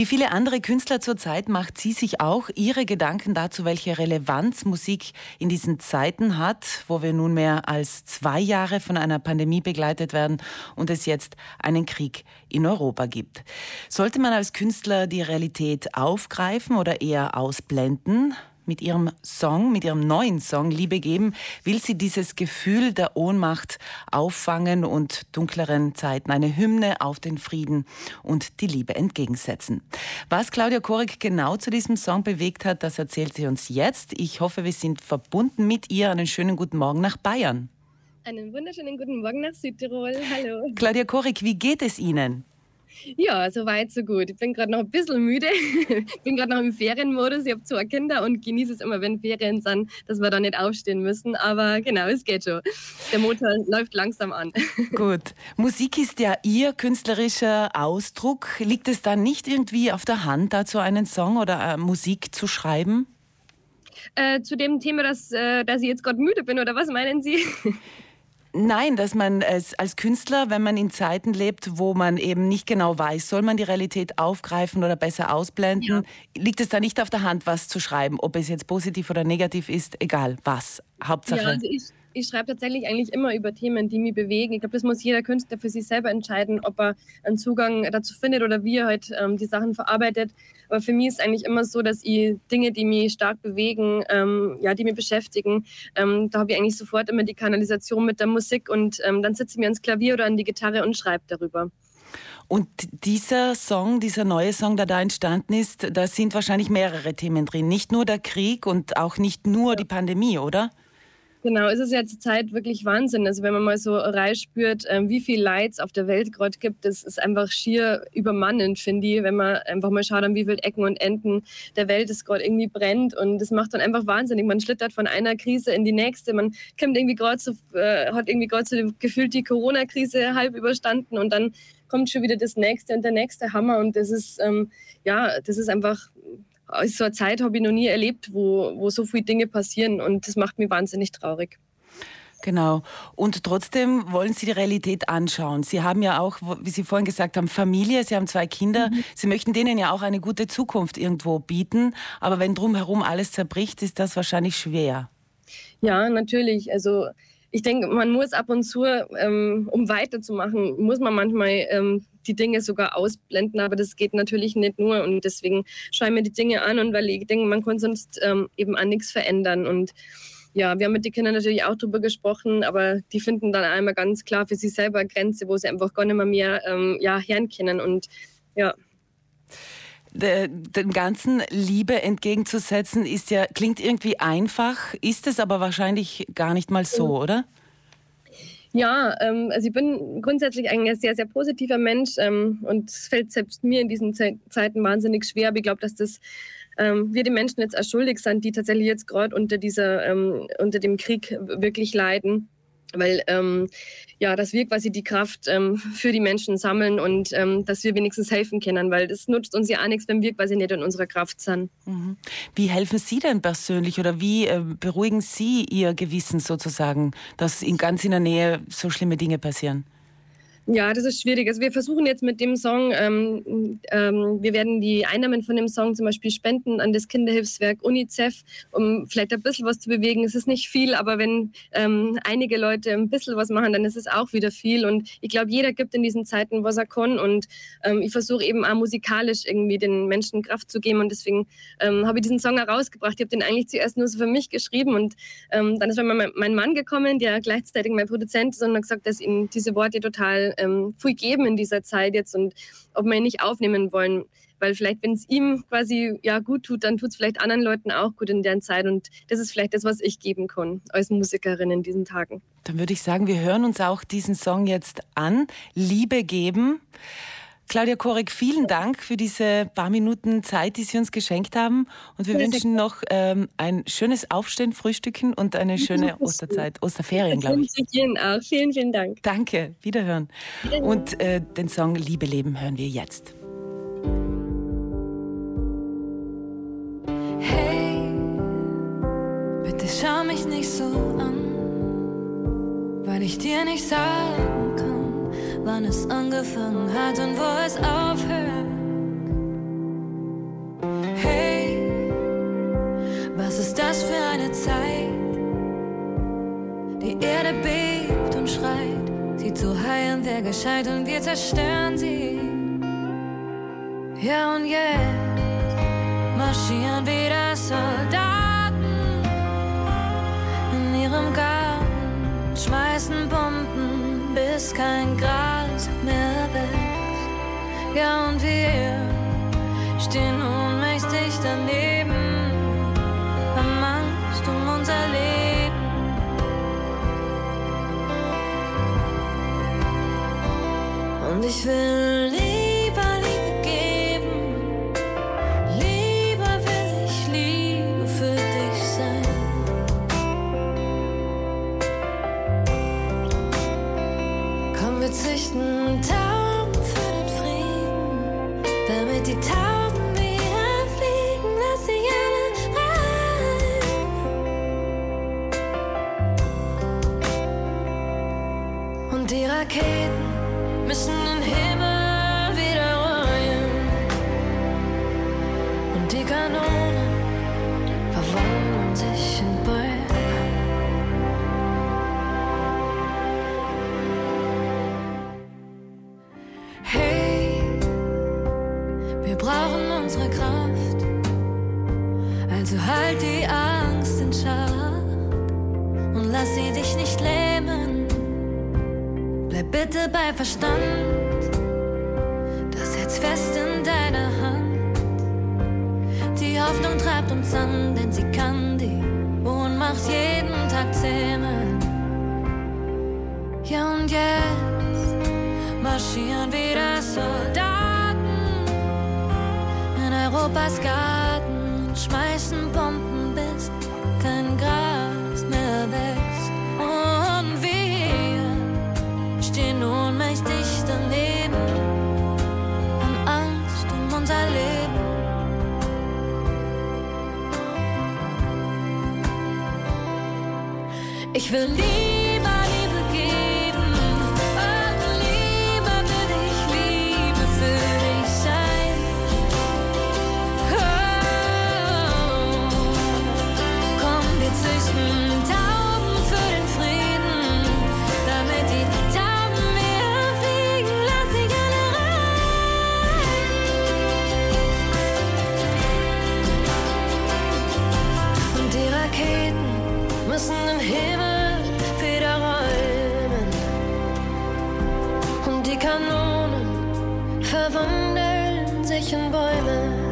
Wie viele andere Künstler zurzeit macht sie sich auch ihre Gedanken dazu, welche Relevanz Musik in diesen Zeiten hat, wo wir nun mehr als zwei Jahre von einer Pandemie begleitet werden und es jetzt einen Krieg in Europa gibt. Sollte man als Künstler die Realität aufgreifen oder eher ausblenden? Mit ihrem Song, mit ihrem neuen Song Liebe geben, will sie dieses Gefühl der Ohnmacht auffangen und dunkleren Zeiten eine Hymne auf den Frieden und die Liebe entgegensetzen. Was Claudia Korik genau zu diesem Song bewegt hat, das erzählt sie uns jetzt. Ich hoffe, wir sind verbunden mit ihr. Einen schönen guten Morgen nach Bayern. Einen wunderschönen guten Morgen nach Südtirol. Hallo. Claudia Korik, wie geht es Ihnen? Ja, so weit, so gut. Ich bin gerade noch ein bisschen müde. Ich bin gerade noch im Ferienmodus. Ich habe zwei Kinder und genieße es immer, wenn Ferien sind, dass wir da nicht aufstehen müssen. Aber genau, es geht schon. Der Motor läuft langsam an. Gut. Musik ist ja Ihr künstlerischer Ausdruck. Liegt es da nicht irgendwie auf der Hand, dazu einen Song oder äh, Musik zu schreiben? Äh, zu dem Thema, dass, äh, dass ich jetzt gerade müde bin, oder was meinen Sie? Nein, dass man es als Künstler, wenn man in Zeiten lebt, wo man eben nicht genau weiß, soll man die Realität aufgreifen oder besser ausblenden, ja. liegt es da nicht auf der Hand, was zu schreiben, ob es jetzt positiv oder negativ ist, egal was. Hauptsache. Ja, also ich, ich schreibe tatsächlich eigentlich immer über Themen, die mich bewegen. Ich glaube, das muss jeder Künstler für sich selber entscheiden, ob er einen Zugang dazu findet oder wie er halt ähm, die Sachen verarbeitet. Aber für mich ist eigentlich immer so, dass ich Dinge, die mich stark bewegen, ähm, ja, die mich beschäftigen, ähm, da habe ich eigentlich sofort immer die Kanalisation mit der Musik und ähm, dann sitze ich mir ans Klavier oder an die Gitarre und schreibe darüber. Und dieser Song, dieser neue Song, der da entstanden ist, da sind wahrscheinlich mehrere Themen drin. Nicht nur der Krieg und auch nicht nur die Pandemie, oder? Genau, es ist ja zur Zeit wirklich Wahnsinn. Also wenn man mal so reinspürt, ähm, wie viel Leid es auf der Welt gerade gibt, das ist einfach schier übermannend, finde ich, wenn man einfach mal schaut, an wie viele Ecken und Enden der Welt es gerade irgendwie brennt. Und das macht dann einfach wahnsinnig. Man schlittert von einer Krise in die nächste. Man kommt irgendwie gerade so, äh, hat irgendwie gerade so gefühlt die Corona-Krise halb überstanden und dann kommt schon wieder das nächste und der nächste Hammer. Und das ist, ähm, ja, das ist einfach so eine Zeit habe ich noch nie erlebt, wo, wo so viele Dinge passieren und das macht mich wahnsinnig traurig. Genau. Und trotzdem wollen Sie die Realität anschauen. Sie haben ja auch, wie Sie vorhin gesagt haben, Familie, Sie haben zwei Kinder. Mhm. Sie möchten denen ja auch eine gute Zukunft irgendwo bieten. Aber wenn drumherum alles zerbricht, ist das wahrscheinlich schwer. Ja, natürlich. Also ich denke, man muss ab und zu, ähm, um weiterzumachen, muss man manchmal ähm, die Dinge sogar ausblenden, aber das geht natürlich nicht nur und deswegen schaue ich mir die Dinge an und weil ich denke, man kann sonst ähm, eben an nichts verändern und ja, wir haben mit den Kindern natürlich auch darüber gesprochen, aber die finden dann einmal ganz klar für sich selber eine Grenze, wo sie einfach gar nicht mehr, mehr ähm, ja, hören können und ja dem Ganzen Liebe entgegenzusetzen, ist ja, klingt irgendwie einfach, ist es aber wahrscheinlich gar nicht mal so, oder? Ja, ähm, also ich bin grundsätzlich ein sehr, sehr positiver Mensch ähm, und es fällt selbst mir in diesen Ze Zeiten wahnsinnig schwer. Aber ich glaube, dass das ähm, wir die Menschen jetzt erschuldigt sind, die tatsächlich jetzt gerade unter dieser, ähm, unter dem Krieg wirklich leiden weil ähm, ja, dass wir quasi die Kraft ähm, für die Menschen sammeln und ähm, dass wir wenigstens helfen können, weil das nutzt uns ja auch nichts, wenn wir quasi nicht in unserer Kraft sind. Mhm. Wie helfen Sie denn persönlich oder wie äh, beruhigen Sie Ihr Gewissen sozusagen, dass in ganz in der Nähe so schlimme Dinge passieren? Ja, das ist schwierig. Also wir versuchen jetzt mit dem Song, ähm, ähm, wir werden die Einnahmen von dem Song zum Beispiel spenden an das Kinderhilfswerk UNICEF, um vielleicht ein bisschen was zu bewegen. Es ist nicht viel, aber wenn ähm, einige Leute ein bisschen was machen, dann ist es auch wieder viel. Und ich glaube, jeder gibt in diesen Zeiten, was er kann. Und ähm, ich versuche eben auch musikalisch irgendwie den Menschen Kraft zu geben. Und deswegen ähm, habe ich diesen Song herausgebracht. Ich habe den eigentlich zuerst nur so für mich geschrieben. Und ähm, dann ist mein, mein Mann gekommen, der gleichzeitig mein Produzent ist und hat gesagt, dass ihm diese Worte total ähm, viel geben in dieser Zeit jetzt und ob wir ihn nicht aufnehmen wollen. Weil vielleicht, wenn es ihm quasi ja gut tut, dann tut es vielleicht anderen Leuten auch gut in der Zeit. Und das ist vielleicht das, was ich geben kann als Musikerin in diesen Tagen. Dann würde ich sagen, wir hören uns auch diesen Song jetzt an. Liebe geben. Claudia Korek, vielen Dank für diese paar Minuten Zeit, die Sie uns geschenkt haben. Und wir ja, wünschen noch ähm, ein schönes Aufstehen, Frühstücken und eine schöne Osterzeit, Osterferien, glaube ich. Ihnen auch. Vielen, vielen Dank. Danke, wiederhören. Und äh, den Song Liebe Leben hören wir jetzt. Hey, bitte schau mich nicht so an, weil ich dir nicht sagen wann es angefangen hat und wo es aufhört. Hey, was ist das für eine Zeit? Die Erde bebt und schreit, sie zu heilen wäre gescheit und wir zerstören sie. Ja und jetzt marschieren wieder Soldaten in ihrem Garten, schmeißen Bomben bis kein Gras. Ja und wir stehen ohnmächtig daneben, am Angst um unser Leben. Und ich will lieber Liebe die Tauben wieder fliegen, lass sie alle rein. Und die Raketen müssen den Himmel bitte bei Verstand. Das Herz fest in deiner Hand. Die Hoffnung treibt uns an, denn sie kann die Ohnmacht jeden Tag zähmen. Ja und jetzt marschieren wieder Soldaten in Europas Garten Ich will nie verwandeln sich in Bäume.